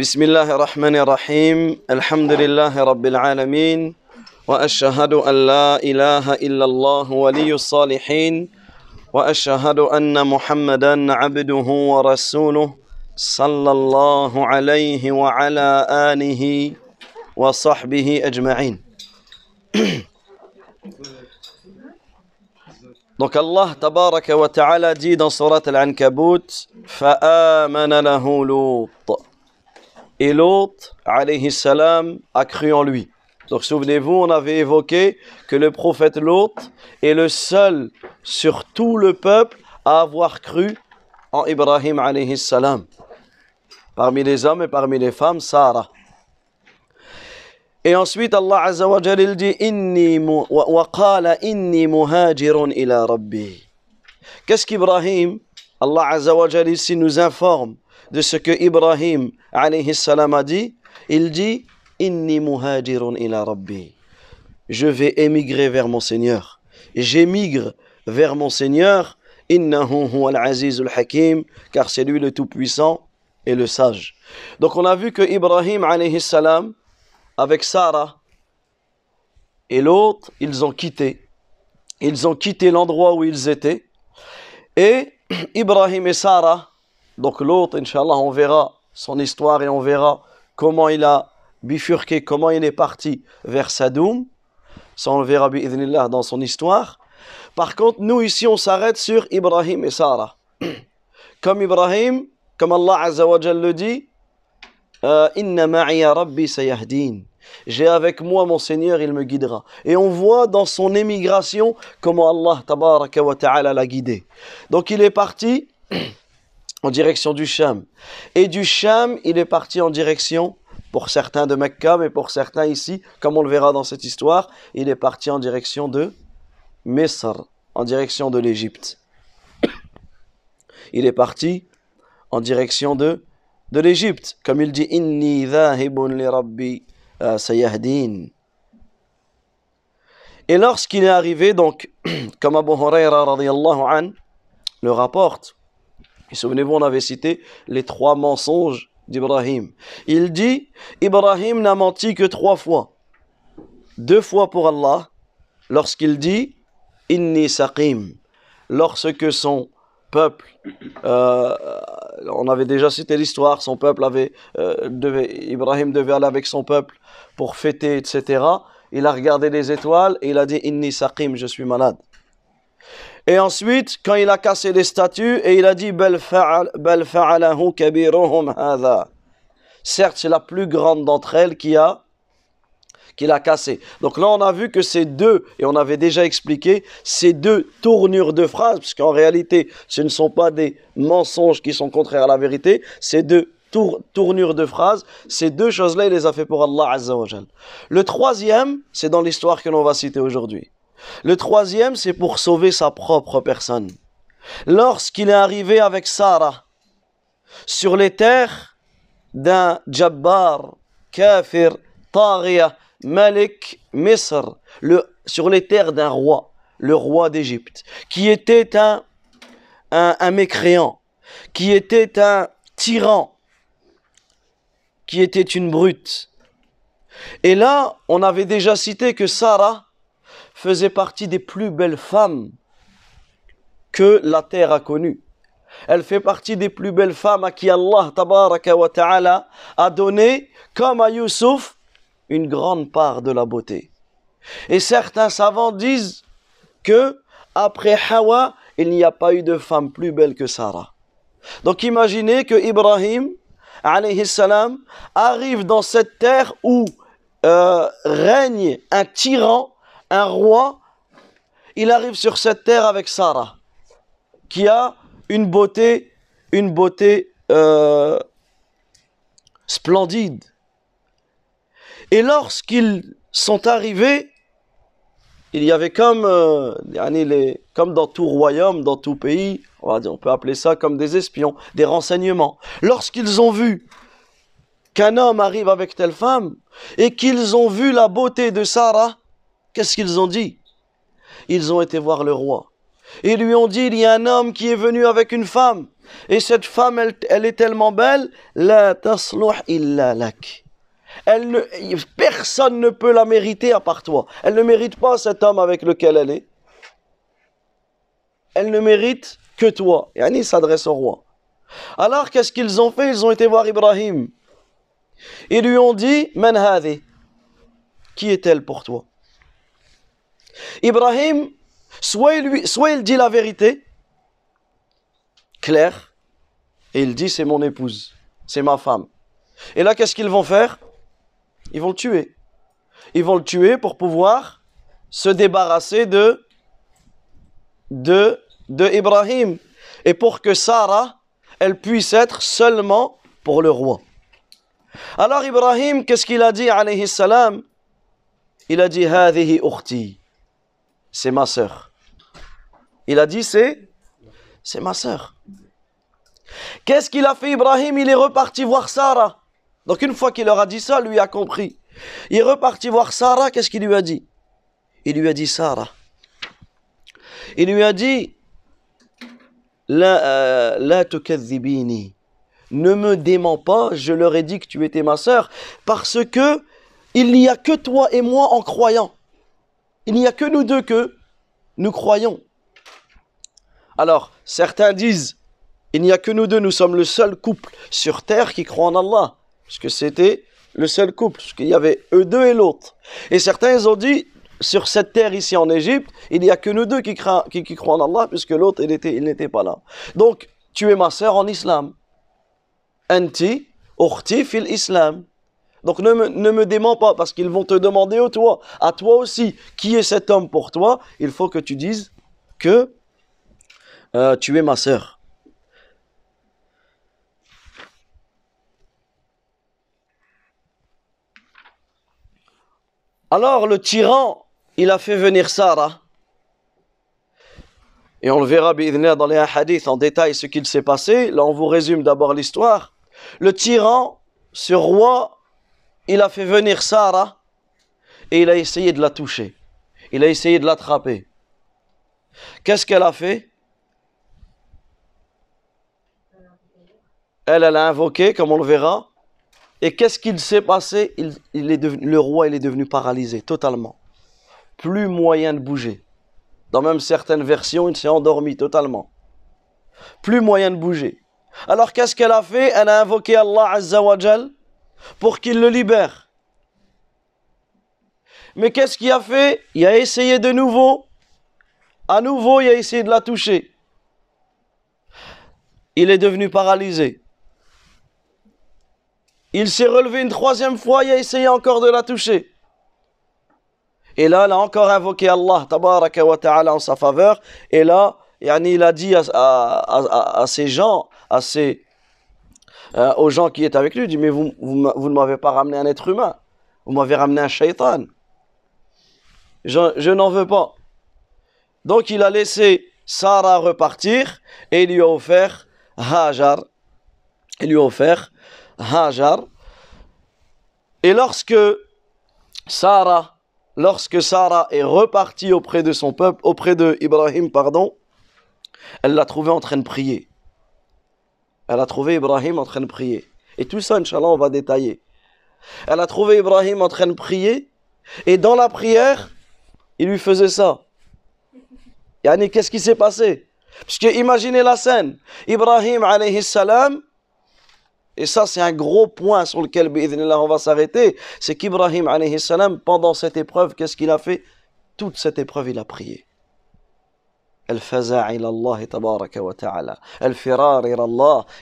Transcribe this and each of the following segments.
بسم الله الرحمن الرحيم الحمد لله رب العالمين واشهد ان لا اله الا الله ولي الصالحين واشهد ان محمدا عبده ورسوله صلى الله عليه وعلى اله وصحبه اجمعين Donc Allah tabaraka wa ta'ala dit dans surat Al-Ankabut فَآمَنَ لَهُ لُوطٍ. Et Lot, alayhi salam, a cru en lui. Donc souvenez-vous, on avait évoqué que le prophète Lot est le seul sur tout le peuple à avoir cru en Ibrahim alayhi salam. Parmi les hommes et parmi les femmes, Sarah. Et ensuite, Allah Azza wa dit Inni wa inni muhajirun ila rabbi. Qu'est-ce qu'Ibrahim, Allah Azza wa ici nous informe de ce que Ibrahim alayhi salam a dit. Il dit Inni muhajirun ila rabbi. Je vais émigrer vers mon Seigneur. J'émigre vers mon Seigneur. Hakim. Car c'est lui le tout-puissant et le sage. Donc on a vu que Ibrahim alayhi salam avec Sarah et l'autre, ils ont quitté. Ils ont quitté l'endroit où ils étaient. Et Ibrahim et Sarah, donc l'autre, Inch'Allah, on verra son histoire et on verra comment il a bifurqué, comment il est parti vers Sadoum. Ça, on le verra dans son histoire. Par contre, nous ici, on s'arrête sur Ibrahim et Sarah. Comme Ibrahim, comme Allah Azza wa Jal le dit, euh. J'ai avec moi mon Seigneur, il me guidera. Et on voit dans son émigration comment Allah l'a guidé. Donc il est parti en direction du Sham. Et du Sham, il est parti en direction, pour certains de Mecca, mais pour certains ici, comme on le verra dans cette histoire, il est parti en direction de Misr, en direction de l'Égypte. Il est parti en direction de, de l'Égypte. Comme il dit, Inni li rabbi euh, sayahdin. Et lorsqu'il est arrivé, donc, comme Abu Huraira an le rapporte, et souvenez-vous, on avait cité les trois mensonges d'Ibrahim. Il dit, Ibrahim n'a menti que trois fois. Deux fois pour Allah, lorsqu'il dit, Inni saqim, lorsque son peuple, euh, on avait déjà cité l'histoire, son peuple avait, euh, devait, Ibrahim devait aller avec son peuple pour fêter, etc. Il a regardé les étoiles et il a dit Inni saqim, je suis malade. Et ensuite, quand il a cassé les statues et il a dit. Certes, c'est la plus grande d'entre elles qui a qu'il a cassé. Donc là, on a vu que ces deux, et on avait déjà expliqué, ces deux tournures de phrases, parce qu'en réalité, ce ne sont pas des mensonges qui sont contraires à la vérité, ces deux tour- tournures de phrases, ces deux choses-là, il les a fait pour Allah Azza wa. Le troisième, c'est dans l'histoire que l'on va citer aujourd'hui. Le troisième, c'est pour sauver sa propre personne. Lorsqu'il est arrivé avec Sarah sur les terres d'un Jabbar, Kafir, Taghiya, Malik, Misr, sur les terres d'un roi, le roi d'Égypte, qui était un, un, un mécréant, qui était un tyran, qui était une brute. Et là, on avait déjà cité que Sarah faisait partie des plus belles femmes que la terre a connues. Elle fait partie des plus belles femmes à qui Allah ta'ala a donné, comme à Youssouf, une grande part de la beauté. Et certains savants disent que après Hawa, il n'y a pas eu de femme plus belle que Sarah. Donc imaginez que Ibrahim, arrive dans cette terre où euh, règne un tyran, un roi. Il arrive sur cette terre avec Sarah, qui a une beauté, une beauté euh, splendide. Et lorsqu'ils sont arrivés, il y avait comme, euh, dans tout royaume, dans tout pays, on, on peut appeler ça comme des espions, des renseignements. Lorsqu'ils ont vu qu'un homme arrive avec telle femme et qu'ils ont vu la beauté de Sarah, qu'est-ce qu'ils ont dit? Ils ont été voir le roi. Et lui ont dit, il y a un homme qui est venu avec une femme Et cette femme, elle, est tellement belle, la tasluh illa lak. Elle ne, personne ne peut la mériter à part toi. Elle ne mérite pas cet homme avec lequel elle est. Elle ne mérite que toi. Et Annie s'adresse au roi. Alors, qu'est-ce qu'ils ont fait? Ils ont été voir Ibrahim. Ils lui ont dit, Man Qui est-elle pour toi? Ibrahim, soit il, lui, soit il dit la vérité, claire, et il dit, c'est mon épouse, c'est ma femme. Et là, qu'est-ce qu'ils vont faire? Ils vont le tuer. Ils vont le tuer pour pouvoir se débarrasser de, de, de Ibrahim. Et pour que Sarah, elle puisse être seulement pour le roi. Alors Ibrahim, qu'est-ce qu'il a dit, alayhi salam? Il a dit, Hadihi ukhti. C'est ma sœur. Il a dit, c'est, c'est ma sœur. Qu'est-ce qu'il a fait Ibrahim? Il est reparti voir Sarah. Donc une fois qu'il leur a dit ça, lui a compris. Il est reparti voir Sarah, qu'est-ce qu'il lui a dit? Il lui a dit Sarah. Il lui a dit La, euh, la Ne me dément pas, je leur ai dit que tu étais ma sœur, parce que il n'y a que toi et moi en croyant. Il n'y a que nous deux que nous croyons. Alors, certains disent il n'y a que nous deux, nous sommes le seul couple sur terre qui croit en Allah. Parce que c'était le seul couple, parce qu'il y avait eux deux et l'autre. Et certains ils ont dit, sur cette terre ici en Égypte, il n'y a que nous deux qui, croient, qui, croient en Allah, puisque l'autre, il n'était il pas là. Donc, tu es ma sœur en islam. Anti, ukhti fil islam. Donc ne me, ne me dément pas, parce qu'ils vont te demander au toi, à toi aussi, qui est cet homme pour toi Il faut que tu dises que euh, tu es ma sœur. Alors le tyran, il a fait venir Sarah. Et on le verra dans les hadiths en détail ce qu'il s'est passé. Là, on vous résume d'abord l'histoire. Le tyran, ce roi, il a fait venir Sarah et il a essayé de la toucher. Il a essayé de l'attraper. Qu'est-ce qu'elle a fait? Elle, elle a invoqué, comme on le verra, et qu'est-ce qu'il s'est passé? Il, est devenu, Le roi, il est devenu paralysé totalement. Plus moyen de bouger. Dans même certaines versions, il s'est endormi totalement. Plus moyen de bouger. Alors qu'est-ce qu'elle a fait? Elle a invoqué Allah Azzawajal pour qu'il le libère. Mais qu'est-ce qu'il a fait? Il a essayé de nouveau. À nouveau, il a essayé de la toucher. Il est devenu paralysé. Il s'est relevé une troisième fois, il a essayé encore de la toucher. Et là, il a encore invoqué Allah tabaraka wa ta'ala en sa faveur. Et là, il a dit à, ces gens, à ces, euh, aux gens qui étaient avec lui, il dit, mais vous, vous, vous ne m'avez pas ramené un être humain. Vous m'avez ramené un shaitan. Je, n'en veux pas. Donc il a laissé Sarah repartir et lui a offert Hajar. Il lui a offert Hajar. Et lorsque Sarah, lorsque Sarah est repartie auprès de son peuple, auprès de Ibrahim, pardon, elle l'a trouvé en train de prier. Elle a trouvé Ibrahim en train de prier. Et tout ça, Inch'Allah, on va détailler. Elle a trouvé Ibrahim en train de prier. Et dans la prière, il lui faisait ça. Yani, qu'est-ce qui s'est passé? Parce que imaginez la scène. Ibrahim, alayhi salam, et ça, c'est un gros point sur lequel on va s'arrêter. C'est qu'Ibrahim, pendant cette épreuve, qu'est-ce qu'il a fait? Toute cette épreuve, il a prié.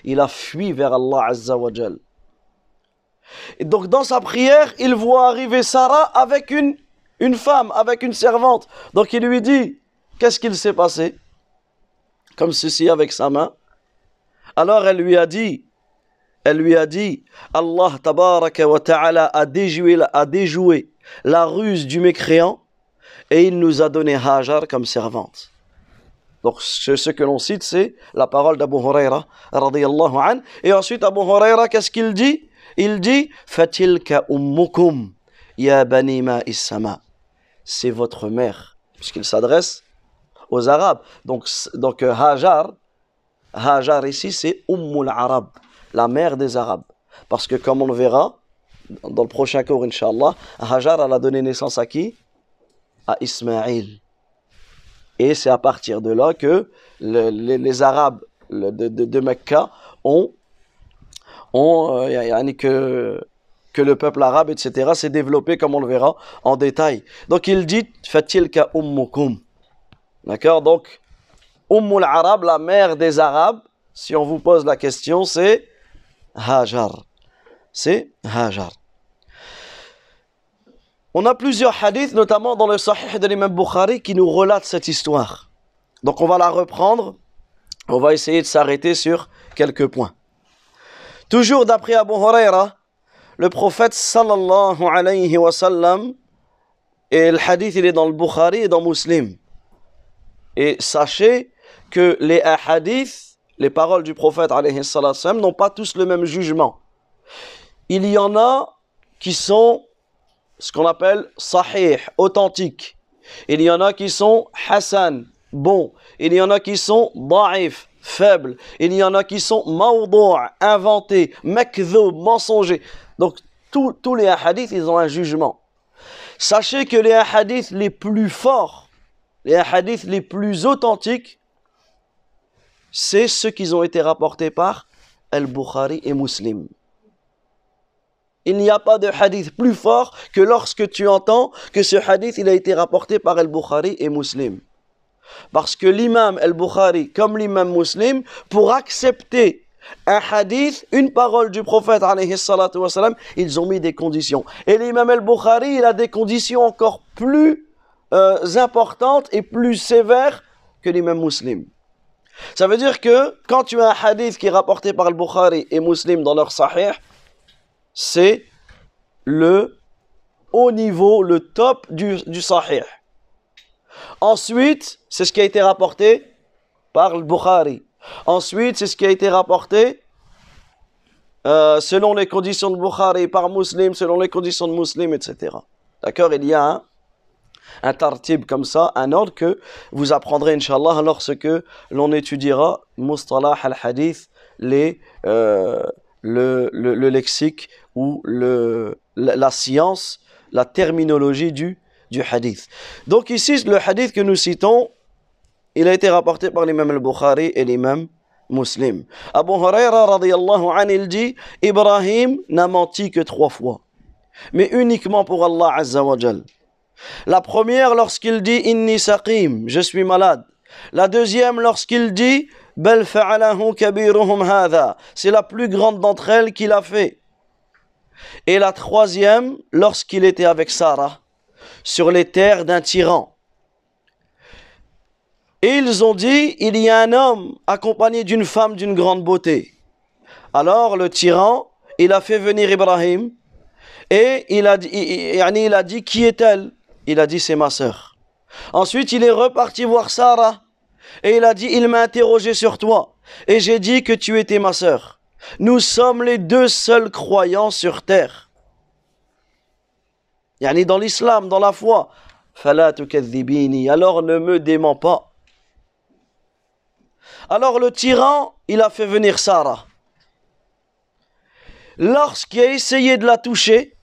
Il a fui vers Allah Azza wa Et donc dans sa prière, il voit arriver Sarah avec une, une femme, avec une servante. Donc il lui dit, qu'est-ce qu'il s'est passé? Comme ceci avec sa main. Alors elle lui a dit, elle lui a dit Allah wa ta'ala a déjoué la ruse du mécréant et il nous a donné Hajar comme servante. Donc ce, que l'on cite c'est la parole d'Abu Huraira an et ensuite Abu Huraira qu'est-ce qu'il dit? Il dit Fatilka ummukum ya bani ma'is-sama. C'est votre mère puisqu'il s'adresse aux Arabes. Donc donc Hajar Hajar ici, c'est Ummul Arab, la mère des Arabes. Parce que comme on le verra dans le prochain cours, Inch'Allah, Hajar, elle a donné naissance à qui? À Ismaïl. Et c'est à partir de là que les, Arabes de, de, Mecca ont, ont euh, que, que le peuple arabe, etc., s'est développé, comme on le verra en détail. Donc il dit Fatilka ummukum. D'accord? Donc, Ummul Arab, la mère des Arabes, si on vous pose la question, c'est Hajar. C'est Hajar. On a plusieurs hadiths, notamment dans le Sahih de l'imam Bukhari, qui nous relatent cette histoire. Donc on va la reprendre. On va essayer de s'arrêter sur quelques points. Toujours d'après Abu Huraira, le prophète sallallahu alayhi wa sallam, et le hadith il est dans le Bukhari et dans Muslim. Et sachez que les hadiths, les paroles du prophète alayhi n'ont pas tous le même jugement. Il y en a qui sont ce qu'on appelle sahih, authentique. Il y en a qui sont hassan, bon. Il y en a qui sont da'if, faible. Il y en a qui sont mawdu' inventés, makdhoub, mensongers. Donc, tous les hadiths, ils ont un jugement. Sachez que les hadiths les plus forts, les hadiths les plus authentiques, c'est ceux qui ont été rapportés par Al-Bukhari et Muslim. Il n'y a pas de hadith plus fort que lorsque tu entends que ce hadith il a été rapporté par Al-Bukhari et Muslim. Parce que l'imam Al-Bukhari, comme l'imam Muslim, pour accepter un hadith, une parole du prophète, ils ont mis des conditions. Et l'imam al-Bukhari, il a des conditions encore plus euh, importantes et plus sévères que l'imam muslim. Ça veut dire que quand tu as un hadith qui est rapporté par al-Bukhari et muslim dans leur sahih, c'est le haut niveau, le top du, du sahih. Ensuite, c'est ce qui a été rapporté par le Bukhari. Ensuite, c'est ce qui a été rapporté euh, selon les conditions de Bukhari, par Muslim, selon les conditions de Muslim, etc. D'accord Il y a un, tartib comme ça, un ordre que vous apprendrez, Inch'Allah, lorsque l'on étudiera Mustalah al-Hadith, les, euh, le, le, lexique ou le, la, science, la terminologie du, du hadith. Donc ici, le hadith que nous citons, il a été rapporté par l'imam al-Bukhari et l'imam Muslim. Abu Huraira radiallahu anhu, il dit Ibrahim n'a menti que trois fois, mais uniquement pour Allah Azza wa. La première lorsqu'il dit Inni saqim, je suis malade. La deuxième lorsqu'il dit C'est la plus grande d'entre elles qu'il a fait. Et la troisième lorsqu'il était avec Sarah sur les terres d'un tyran. Et ils ont dit, il y a un homme accompagné d'une femme d'une grande beauté. Alors le tyran, il a fait venir Ibrahim et il a dit, il a dit qui est-elle? Il a dit c'est ma sœur. Ensuite il est reparti voir Sarah et il a dit il m'a interrogé sur toi et j'ai dit que tu étais ma sœur. Nous sommes les deux seuls croyants sur terre. Yani dans l'islam, dans la foi. Alors ne me dément pas. Alors le tyran, il a fait venir Sarah. Lorsqu'il a essayé de la toucher,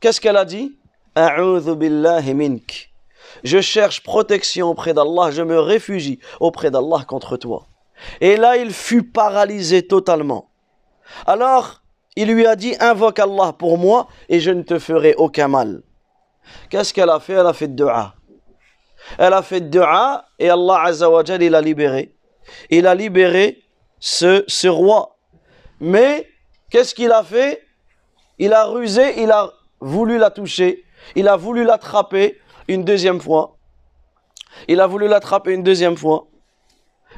qu'est-ce qu'elle a dit? Je cherche protection auprès d'Allah, je me réfugie auprès d'Allah contre toi. Et là, il fut paralysé totalement. Alors, il lui a dit Invoque Allah pour moi et je ne te ferai aucun mal. Qu'est-ce qu'elle a fait? Elle a fait dua. Elle a fait dua et Allah Azzawajal, il l'a libéré il a libéré ce, ce roi. Mais qu'est-ce qu'il a fait? Il a rusé, il a voulu la toucher, il a voulu l'attraper une deuxième fois. Il a voulu l'attraper une deuxième fois,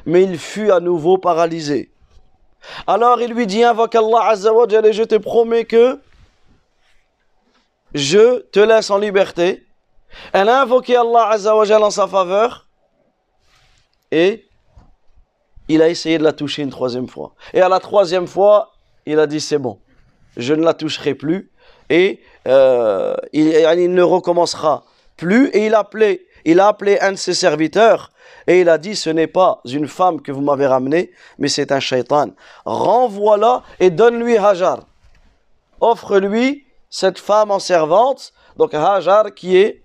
mais il fut à nouveau paralysé. Alors il lui dit, invoque Allah Azzawajal et je te promets que je te laisse en liberté. Elle a invoqué Allah Azzawajal en sa faveur et il a essayé de la toucher une troisième fois. Et à la troisième fois, il a dit c'est bon, je ne la toucherai plus et euh, il, ne recommencera plus. Et il appelait, il a appelé un de ses serviteurs et il a dit ce n'est pas une femme que vous m'avez ramenée, mais c'est un shaitan. Renvoie-la et donne-lui Hajar. Offre-lui cette femme en servante, donc Hajar qui est.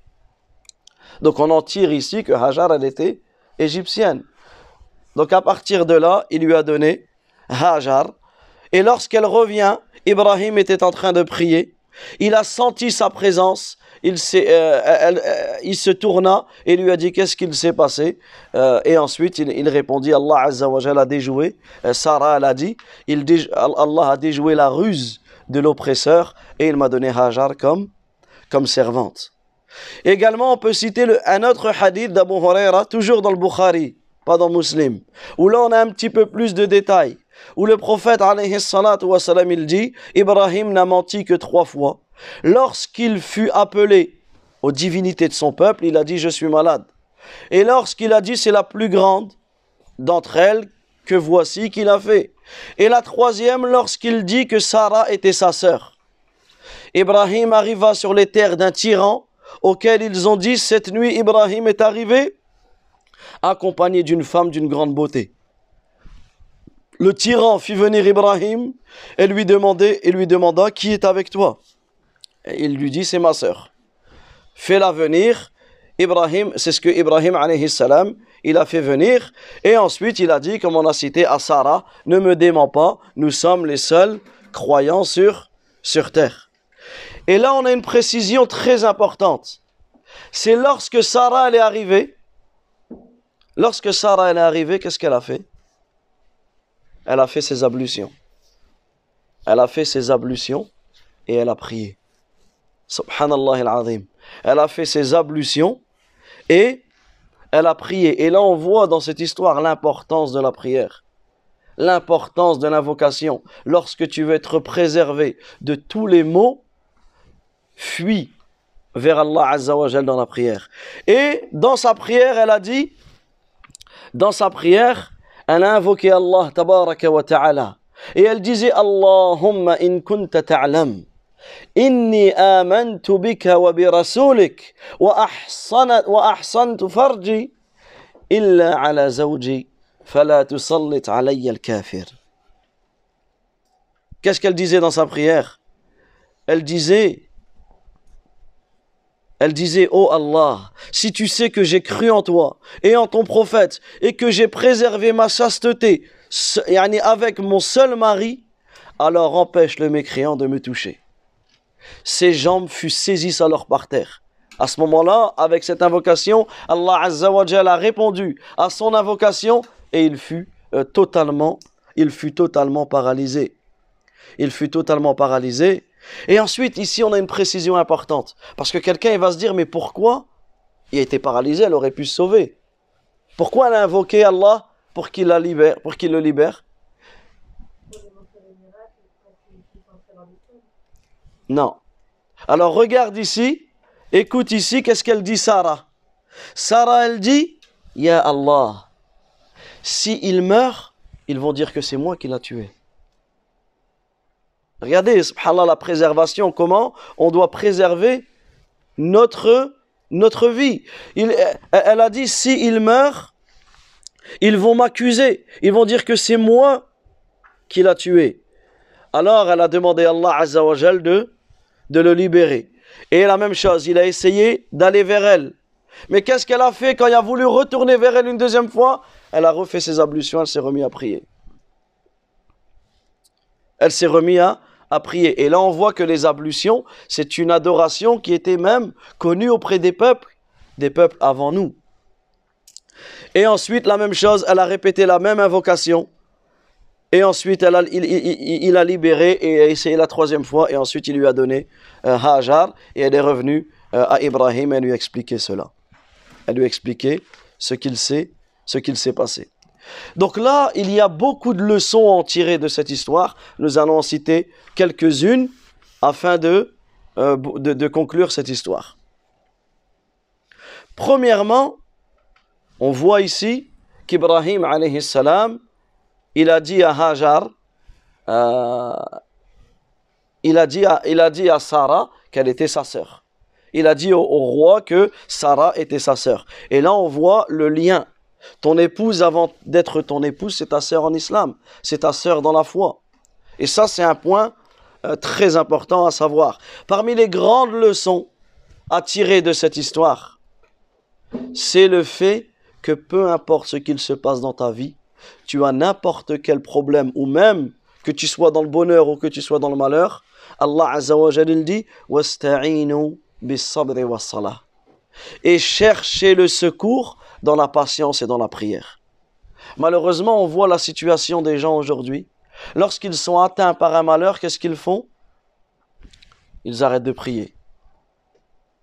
Donc on en tire ici que Hajar elle était égyptienne. Donc à partir de là, il lui a donné Hajar. Et lorsqu'elle revient, Ibrahim était en train de prier. Il a senti sa présence. Il, euh, euh, il se tourna et lui a dit qu'est-ce qu'il s'est passé? Euh, et ensuite, il, répondit Allah a déjoué. Sarah, elle a dit Allah a déjoué la ruse de l'oppresseur et il m'a donné Hajar comme, comme servante. Également, on peut citer le, un autre hadith d'Abu Huraira, toujours dans le Bukhari, pas dans Muslim, où là on a un petit peu plus de détails où le prophète wassalam, il dit Ibrahim n'a menti que trois fois. Lorsqu'il fut appelé aux divinités de son peuple, il a dit Je suis malade. Et lorsqu'il a dit C'est la plus grande d'entre elles que voici qu'il a fait. Et la troisième, lorsqu'il dit que Sarah était sa sœur. Ibrahim arriva sur les terres d'un tyran auquel ils ont dit Cette nuit, Ibrahim est arrivé accompagné d'une femme d'une grande beauté le tyran fit venir Ibrahim et lui, et lui demanda Qui est avec toi? Il lui dit C'est ma sœur. Fais-la venir. Ibrahim, c'est ce que Ibrahim salam, il a fait venir. Et ensuite, il a dit, comme on a cité à Sarah Ne me dément pas, nous sommes les seuls croyants sur, sur terre. Et là, on a une précision très importante. C'est lorsque Sarah elle est arrivée. Lorsque Sarah elle est arrivée, qu'est-ce qu'elle a fait? Elle a fait ses ablutions. Elle a fait ses ablutions et elle a prié. Subhanallah al-Azim. Elle a fait ses ablutions et elle a prié. Et là, on voit dans cette histoire l'importance de la prière, l'importance de l'invocation. Lorsque tu veux être préservé de tous les maux, fuis vers Allah Azza wa dans la prière. Et dans sa prière, elle a dit, dans sa prière, elle a invoqué Allah tabaraka wa ta'ala. Et elle disait Allahumma in kunta ta'lam. إني آمنت بك وبرسولك وأحصنت وأحصنت فرجي إلا على زوجي فلا تسلط علي الكافر Qu'est-ce qu'elle disait dans sa prière Elle disait Elle disait, oh Allah, si tu sais que j'ai cru en toi et en ton prophète et que j'ai préservé ma chasteté avec mon seul mari, alors empêche le mécréant de me toucher. Ses jambes furent saisies alors par terre. À ce moment-là, avec cette invocation, Allah a répondu à son invocation et il fut euh, totalement, il fut totalement paralysé. Il fut totalement paralysé et ensuite, ici, on a une précision importante. Parce que quelqu'un va se dire, mais pourquoi il a été paralysé, elle aurait pu se sauver. Pourquoi elle a invoqué Allah pour qu'il la libère, pour qu'il le libère? Non. Alors regarde ici, écoute ici, qu'est-ce qu'elle dit Sarah? Sarah, elle dit, Ya Allah, si il meurt, ils vont dire que c'est moi qui l'a tué. Regardez, subhanallah, la préservation, comment on doit préserver notre, vie. Elle a dit, si il meurt, ils vont m'accuser. Ils vont dire que c'est moi qui l'a tué. Alors elle a demandé à Allah Azza wa de, de le libérer. Et la même chose, il a essayé d'aller vers elle. Mais qu'est-ce qu'elle a fait quand il a voulu retourner vers elle une deuxième fois? Elle a refait ses ablutions, elle s'est remise à prier. Elle s'est remise à, prier. Et là, on voit que les ablutions, c'est une adoration qui était même connue auprès des peuples, des peuples avant nous. Et ensuite, la même chose, elle a répété la même invocation. Et ensuite, il, a libéré et a essayé la troisième fois. Et ensuite, il lui a donné euh, Hajar. Et elle est revenue euh, à Ibrahim et lui a expliqué cela. Elle lui a expliqué ce qu'il sait, ce qu'il s'est passé. Donc là, il y a beaucoup de leçons à en tirer de cette histoire. Nous allons en citer quelques-unes afin de, euh, de, conclure cette histoire. Premièrement, on voit ici qu'Ibrahim alayhi il a dit à Hajar, euh, il, a dit à, il Sarah qu'elle était sa sœur. il a dit au, au roi que Sarah était sa sœur. Et là, on voit le lien. Ton épouse, avant d'être ton épouse, c'est ta sœur en islam. C'est ta sœur dans la foi. Et ça, c'est un point euh, très important à savoir. Parmi les grandes leçons à tirer de cette histoire, c'est le fait que peu importe ce qu'il se passe dans ta vie, tu as n'importe quel problème, ou même que tu sois dans le bonheur ou que tu sois dans le malheur, Allah Azza wa dit. Et cherchez le secours dans la patience et dans la prière. Malheureusement, on voit la situation des gens aujourd'hui. Lorsqu'ils sont atteints par un malheur, qu'est-ce qu'ils font? Ils arrêtent de prier.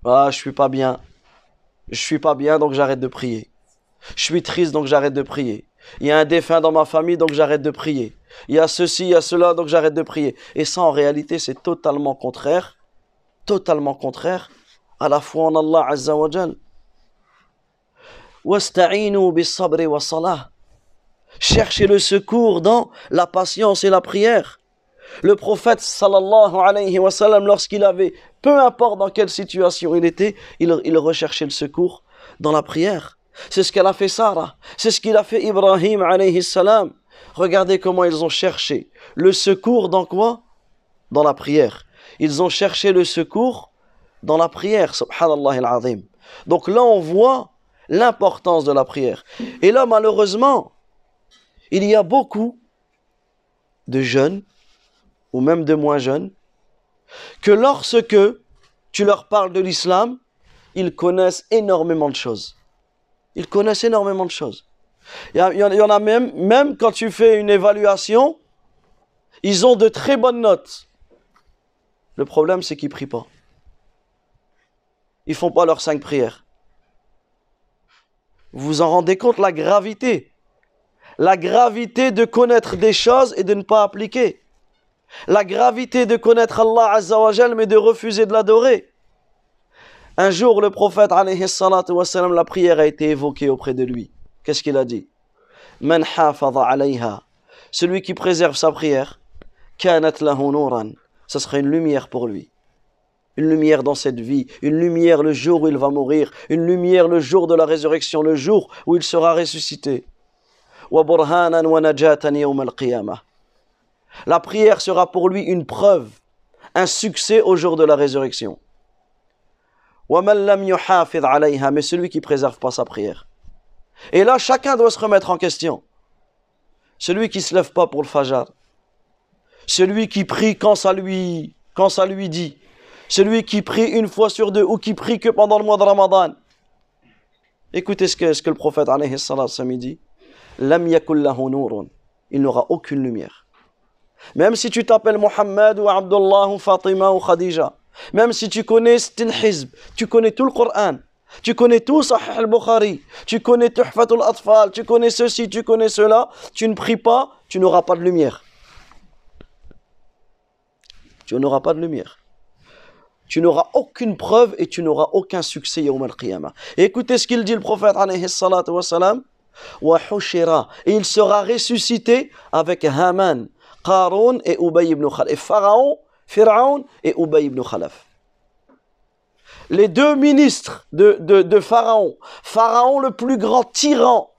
Ah, je suis pas bien. Je suis pas bien, donc j'arrête de prier. Je suis triste, donc j'arrête de prier. Il y a un défunt dans ma famille, donc j'arrête de prier. Il y a ceci, il y a cela, donc j'arrête de prier. Et ça, en réalité, c'est totalement contraire, totalement contraire à la foi en Allah Azza wa. Cherchez le secours dans la patience et la prière. Le prophète sallallahu alayhi wa sallam, lorsqu'il avait, peu importe dans quelle situation il était, il recherchait le secours dans la prière. C'est ce qu'elle a fait Sarah. C'est ce qu'il a fait Ibrahim alayhi salam. Regardez comment ils ont cherché le secours dans quoi? Dans la prière. Ils ont cherché le secours dans la prière, subhanallah. Donc là, on voit l'importance de la prière. Et là, malheureusement, il y a beaucoup de jeunes, ou même de moins jeunes, que lorsque tu leur parles de l'islam, ils connaissent énormément de choses. Ils connaissent énormément de choses. Il y, en- a même, même quand tu fais une évaluation, ils ont de très bonnes notes. Le problème, c'est qu'ils prient pas. Ils font pas leurs cinq prières. Vous vous en rendez compte la gravité La gravité de connaître des choses et de ne pas appliquer. La gravité de connaître Allah Azza wa Jal mais de refuser de l'adorer. Un jour, le prophète, la prière a été évoquée auprès de lui. Qu'est-ce qu'il a dit? Man alayha. Celui qui préserve sa prière, kanat lahu nuran. Ça sera une lumière pour lui. Une lumière dans cette vie, une lumière le jour où il va mourir, une lumière le jour de la résurrection, le jour où il sera ressuscité. La prière sera pour lui une preuve, un succès au jour de la résurrection. Wa man lam yuhafidh alayha, mais celui qui préserve pas sa prière. Et là, chacun doit se remettre en question. Celui qui se lève pas pour le fajar, celui qui prie quand ça lui, quand ça lui dit, celui qui prie une fois sur deux ou qui prie que pendant le mois de Ramadan. Écoutez ce que, le prophète alayhi dit. Il n'aura aucune lumière. Même si tu t'appelles Mohammed ou Abdullah ou Fatima ou Khadija, même si tu connais Stil Hizb, tu connais tout le Coran, tu connais tout Sahih al-Bukhari, tu connais Tuhfatul Atfal, tu connais ceci, tu connais cela, tu ne pries pas, tu n'auras pas de lumière. Tu n'auras pas de lumière. Tu n'auras aucune preuve et tu n'auras aucun succès yawm al-qiyamah. Et écoutez ce qu'il dit le prophète. Et il sera ressuscité avec Haman, Qarun et Ubay ibn Khalaf. Et Pharaon, Pharaon et Ubay ibn Khalaf. Les deux ministres de, Pharaon. Pharaon, le plus grand tyran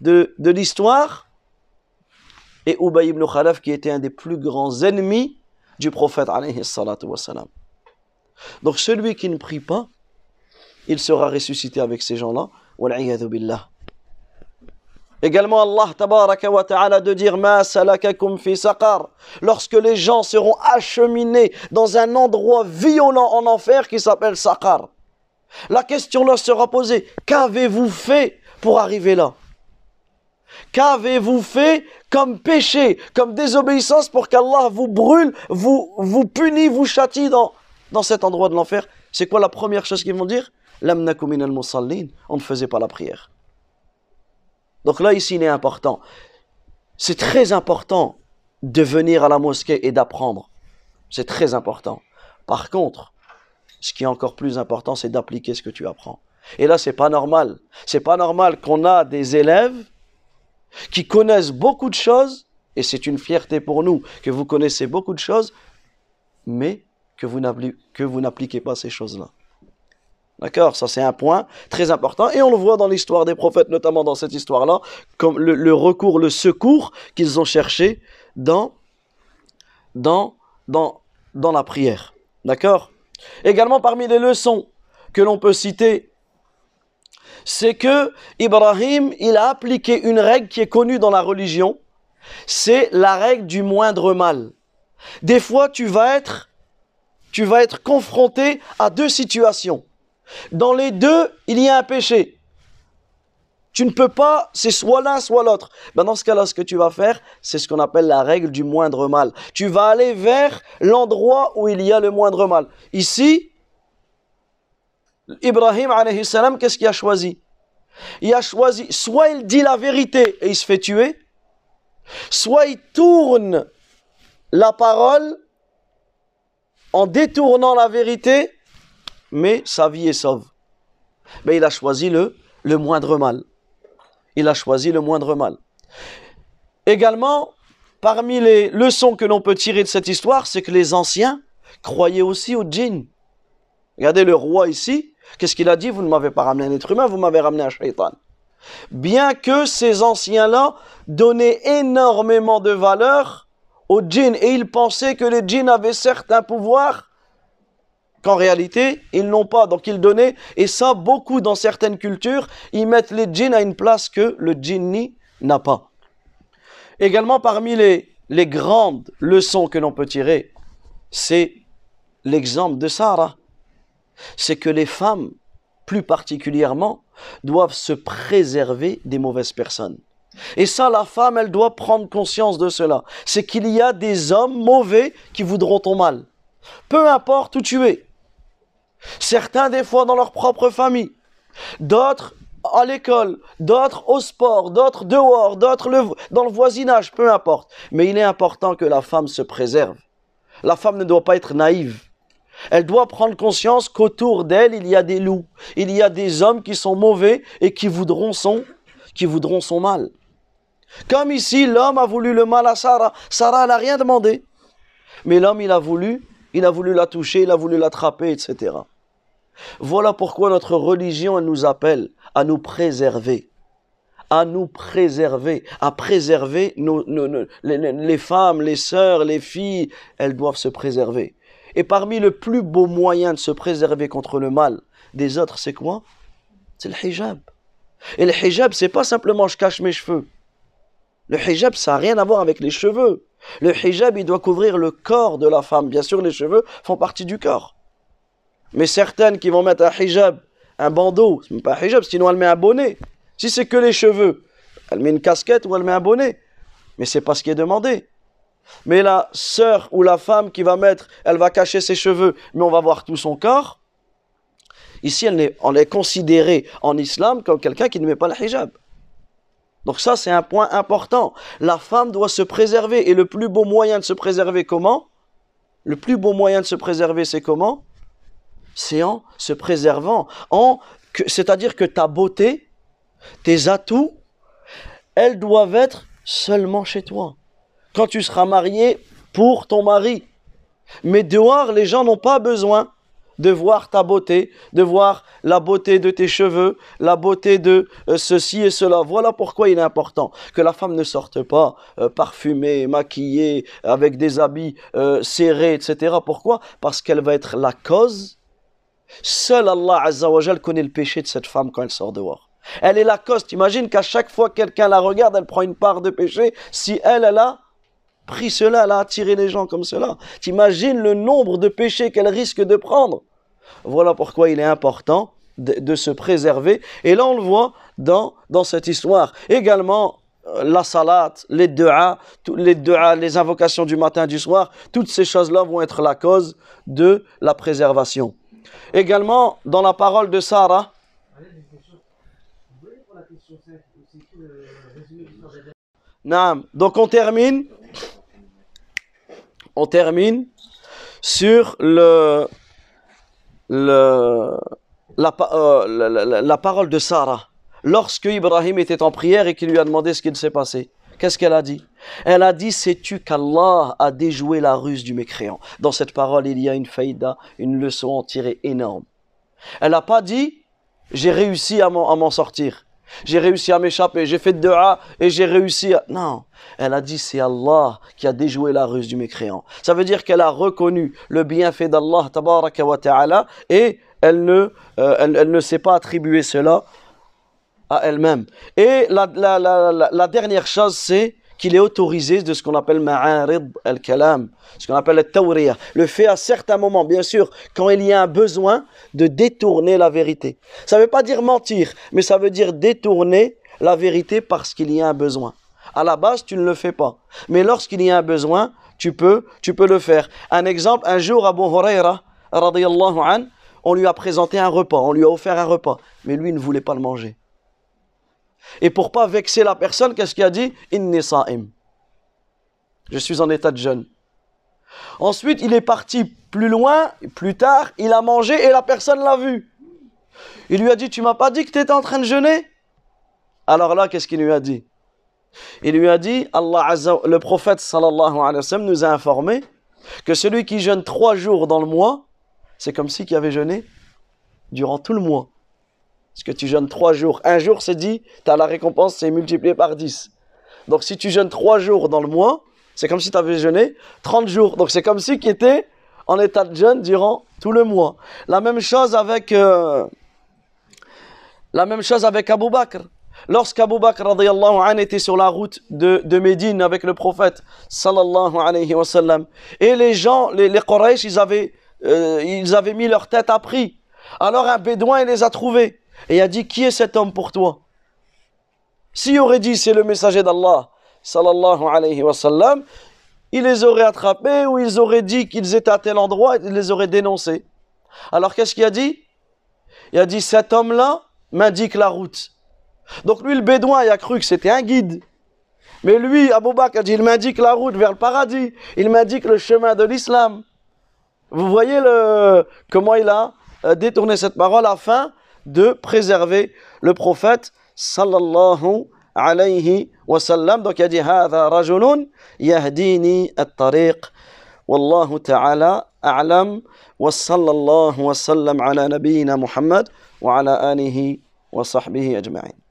de, l'histoire. Et Ubay ibn Khalaf, qui était un des plus grands ennemis du prophète. Donc celui qui ne prie pas, il sera ressuscité avec ces gens-là. Billah. Également Allah tabaraka wa ta'ala de dire Ma salakakum fi saqar lorsque les gens seront acheminés dans un endroit violent en enfer qui s'appelle Saqar. La question leur sera posée Qu'avez-vous fait pour arriver là? Qu'avez-vous fait comme péché, comme désobéissance pour qu'Allah vous brûle, vous, vous punit, vous châtie dans, dans cet endroit de l'enfer? C'est quoi la première chose qu'ils vont dire? Lam naku minal musallin. On ne faisait pas la prière. Donc là, ici, il est important. C'est très important de venir à la mosquée et d'apprendre. C'est très important. Par contre, ce qui est encore plus important, c'est d'appliquer ce que tu apprends. Et là, c'est pas normal. C'est pas normal qu'on a des élèves qui connaissent beaucoup de choses, et c'est une fierté pour nous que vous connaissez beaucoup de choses, mais que vous n'appli- que vous n'appliquez pas ces choses-là. D'accord Ça, c'est un point très important. Et on le voit dans l'histoire des prophètes, notamment dans cette histoire-là, comme le, recours, le secours qu'ils ont cherché dans, dans, dans, dans la prière. D'accord? Également, parmi les leçons que l'on peut citer, c'est que Ibrahim, il a appliqué une règle qui est connue dans la religion, c'est la règle du moindre mal. Des fois, tu vas être, tu vas être confronté à deux situations. Dans les deux, il y a un péché. Tu ne peux pas, c'est soit l'un, soit l'autre. Ben dans ce cas-là, ce que tu vas faire, c'est ce qu'on appelle la règle du moindre mal. Tu vas aller vers l'endroit où il y a le moindre mal. Ici, Ibrahim, qu'est-ce qu'il a choisi? Il a choisi, soit il dit la vérité et il se fait tuer, soit il tourne la parole en détournant la vérité mais sa vie est sauve. Mais il a choisi le, le moindre mal. Il a choisi le moindre mal. Également, parmi les leçons que l'on peut tirer de cette histoire, c'est que les anciens croyaient aussi au djinn. Regardez le roi ici, qu'est-ce qu'il a dit? Vous ne m'avez pas ramené un être humain, vous m'avez ramené un shaitan. Bien que ces anciens-là donnaient énormément de valeur au djinn et ils pensaient que les djinns avaient certains pouvoirs qu'en réalité, ils n'ont pas. Donc ils donnaient, et ça, beaucoup dans certaines cultures, ils mettent les djinns à une place que le djinni n'a pas. Également, parmi les, les grandes leçons que l'on peut tirer, c'est l'exemple de Sarah. C'est que les femmes, plus particulièrement, doivent se préserver des mauvaises personnes. Et ça, la femme, elle doit prendre conscience de cela. C'est qu'il y a des hommes mauvais qui voudront ton mal. Peu importe où tu es. Certains des fois dans leur propre famille, d'autres à l'école, d'autres au sport, d'autres dehors, d'autres dans le voisinage, peu importe. Mais il est important que la femme se préserve. La femme ne doit pas être naïve. Elle doit prendre conscience qu'autour d'elle, il y a des loups, il y a des hommes qui sont mauvais et qui voudront son, qui voudront son mal. Comme ici, l'homme a voulu le mal à Sarah. Sarah n'a rien demandé. Mais l'homme, il a voulu il a voulu la toucher, il a voulu l'attraper, etc. Voilà pourquoi notre religion nous appelle à nous préserver, à nous préserver, à préserver nos, les, femmes, les sœurs, les filles, elles doivent se préserver. Et parmi le plus beau moyen de se préserver contre le mal des autres, c'est quoi? C'est le hijab. Et le hijab, c'est pas simplement je cache mes cheveux. Le hijab, ça n'a rien à voir avec les cheveux. Le hijab, il doit couvrir le corps de la femme. Bien sûr, les cheveux font partie du corps. Mais certaines qui vont mettre un hijab, un bandeau, c'est même pas un hijab, sinon elle met un bonnet. Si c'est que les cheveux, elle met une casquette ou elle met un bonnet. Mais c'est pas ce qui est demandé. Mais la sœur ou la femme qui va mettre, elle va cacher ses cheveux, mais on va voir tout son corps. Ici, elle est, on est considéré en islam comme quelqu'un qui ne met pas le hijab. Donc ça, c'est un point important. La femme doit se préserver. Et le plus beau moyen de se préserver, comment? Le plus beau moyen de se préserver, c'est comment? C'est en se préservant. En, c'est-à-dire que ta beauté, tes atouts, elles doivent être seulement chez toi. Quand tu seras marié pour ton mari. Mais dehors, les gens n'ont pas besoin de voir ta beauté, de voir la beauté de tes cheveux, la beauté de euh, ceci et cela. Voilà pourquoi il est important que la femme ne sorte pas euh, parfumée, maquillée, avec des habits euh, serrés, etc. Pourquoi? Parce qu'elle va être la cause. Seul Allah Azzawajal connaît le péché de cette femme quand elle sort dehors. Elle est la cause. T'imagines qu'à chaque fois que quelqu'un la regarde, elle prend une part de péché. Si elle, elle a pris cela, elle a attiré les gens comme cela. T'imagines le nombre de péchés qu'elle risque de prendre. Voilà pourquoi il est important de, se préserver. Et là, on le voit dans, dans cette histoire. Également, euh, la salat, les du'a, les les invocations du matin du soir, toutes ces choses-là vont être la cause de la préservation. Également, dans la parole de Sarah, donc on termine, on termine sur le, le, euh, la, parole de Sarah lorsque Ibrahim était en prière et qu'il lui a demandé ce qu'il s'est passé. Qu'est-ce qu'elle a dit? Elle a dit Sais-tu qu'Allah a déjoué la ruse du mécréant? Dans cette parole, il y a une faïda, une leçon en tirée énorme. Elle n'a pas dit j'ai réussi à m'en sortir. J'ai réussi à m'échapper, j'ai fait de dua et j'ai réussi à... Non, elle a dit c'est Allah qui a déjoué la ruse du mécréant. Ça veut dire qu'elle a reconnu le bienfait d'Allah ta'ala et elle ne, euh, elle, elle ne s'est pas attribuer cela à elle-même. Et la, la, la dernière chose, c'est qu'il est autorisé de ce qu'on appelle ma'arid al-kalam, ce qu'on appelle le. Le fait à certains moments, bien sûr, quand il y a un besoin de détourner la vérité. Ça ne veut pas dire mentir, mais ça veut dire détourner la vérité parce qu'il y a un besoin. À la base, tu ne le fais pas. Mais lorsqu'il y a un besoin, tu peux, tu peux le faire. Un exemple, un jour, Abu Huraira, radiyallahu an, on lui a présenté un repas, on lui a offert un repas, mais lui ne voulait pas le manger. Et pour pas vexer la personne, qu'est-ce qu'il a dit? Inni sa'im. Je suis en état de jeûne. Ensuite, il est parti plus loin, plus tard, il a mangé et la personne l'a vu. Il lui a dit Tu m'as pas dit que tu étais en train de jeûner? Alors là, qu'est-ce qu'il lui a dit? Il lui a dit le prophète sallallahu nous a informé que celui qui jeûne trois jours dans le mois, c'est comme si qui avait jeûné durant tout le mois. Parce que tu jeûnes trois jours. Un jour, c'est dit, tu as la récompense, c'est multiplié par 10. Donc si tu jeûnes trois jours dans le mois, c'est comme si tu avais jeûné 30 jours. Donc c'est comme si tu étais en état de jeûne durant tout le mois. La même chose avec, euh, la même chose avec Abu Bakr. Lorsqu'Abu Bakr était sur la route de, de Médine avec le prophète sallallahu alayhi wa sallam, et les gens, les, les Quraysh, ils avaient, euh, ils avaient mis leur tête à prix. Alors un bédouin, il les a trouvés et a dit Qui est cet homme pour toi? S'il aurait dit C'est le messager d'Allah, sallallahu alayhi wa sallam, il les aurait attrapés ou ils auraient dit qu'ils étaient à tel endroit et il les aurait dénoncés. Alors qu'est-ce qu'il a dit? Il a dit Cet homme-là m'indique la route. Donc lui, le bédouin, il a cru que c'était un guide. Mais lui, Abou Bakr a dit Il m'indique la route vers le paradis. Il m'indique le chemin de l'islam. Vous voyez le, comment il a euh, détourné cette parole afin de préserver le prophète sallallahu alayhi wa sallam. Donc il a dit هذا رجل يهديني الطريق والله تعالى أعلم وصلى الله وسلم على نبينا محمد وعلى آله وصحبه أجمعين